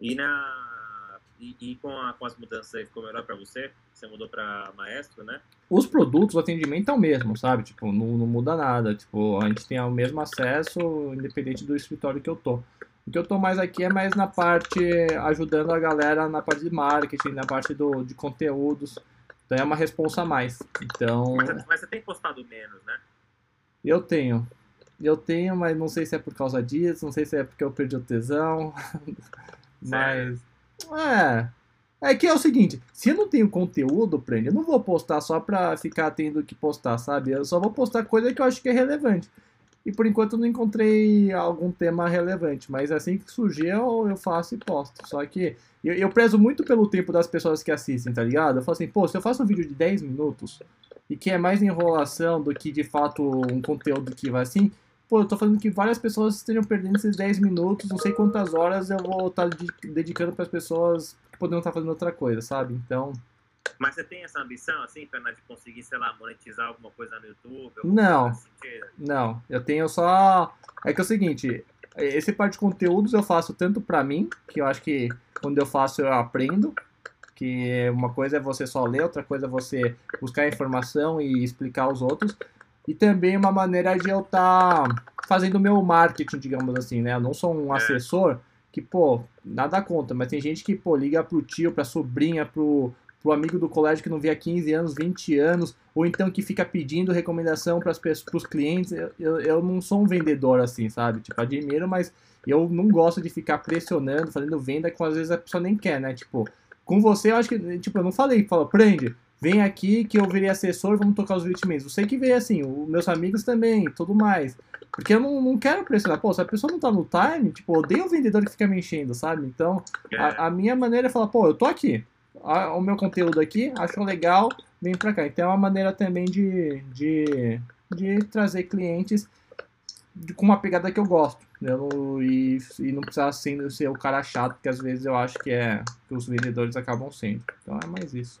E, na, e, e com, a, com as mudanças aí ficou melhor para você? Você mudou para Maestro, né? Os produtos, o atendimento é o mesmo, sabe? Tipo, não, não muda nada. Tipo, a gente tem o mesmo acesso, independente do escritório que eu tô. O que eu tô mais aqui é mais na parte, ajudando a galera na parte de marketing, na parte do, de conteúdos. Então é uma responsa a mais. Então. Mas, mas você tem postado menos, né? Eu tenho. Eu tenho, mas não sei se é por causa disso, não sei se é porque eu perdi o tesão. mas. É. É que é o seguinte, se eu não tenho conteúdo, prende, eu não vou postar só pra ficar tendo que postar, sabe? Eu só vou postar coisa que eu acho que é relevante. E por enquanto eu não encontrei algum tema relevante, mas assim que surgir eu, eu faço e posto. Só que eu, eu prezo muito pelo tempo das pessoas que assistem, tá ligado? Eu falo assim, pô, se eu faço um vídeo de 10 minutos e que é mais enrolação do que de fato um conteúdo que vai assim, pô, eu tô fazendo que várias pessoas estejam perdendo esses 10 minutos, não sei quantas horas eu vou estar tá dedicando para as pessoas que poderiam estar tá fazendo outra coisa, sabe? Então. Mas você tem essa ambição, assim, Fernando, de conseguir, sei lá, monetizar alguma coisa no YouTube? Não. Não, eu tenho só. É que é o seguinte, esse parte de conteúdos eu faço tanto para mim, que eu acho que quando eu faço eu aprendo, que uma coisa é você só ler, outra coisa é você buscar informação e explicar aos outros e também uma maneira de eu estar tá fazendo o meu marketing, digamos assim, né? Eu não sou um é. assessor que, pô, nada conta, mas tem gente que, pô, liga pro tio, pra sobrinha, pro, pro amigo do colégio que não vê há 15 anos, 20 anos, ou então que fica pedindo recomendação para os clientes. Eu, eu, eu, não sou um vendedor assim, sabe? Tipo, admiro, mas eu não gosto de ficar pressionando, fazendo venda que às vezes a pessoa nem quer, né? Tipo, com você eu acho que, tipo, eu não falei, fala, prende, vem aqui que eu virei assessor, vamos tocar os vitimentos. Eu sei que veio assim, os meus amigos também, tudo mais. Porque eu não, não quero pressionar. Pô, se a pessoa não tá no time, tipo, odeio o vendedor que fica me enchendo, sabe? Então, a, a minha maneira é falar, pô, eu tô aqui. A, o meu conteúdo aqui, acho legal, vem pra cá. Então é uma maneira também de, de, de trazer clientes de, com uma pegada que eu gosto. Eu, e, e não precisar ser, ser o cara chato, que às vezes eu acho que é que os vendedores acabam sendo. Então é mais isso.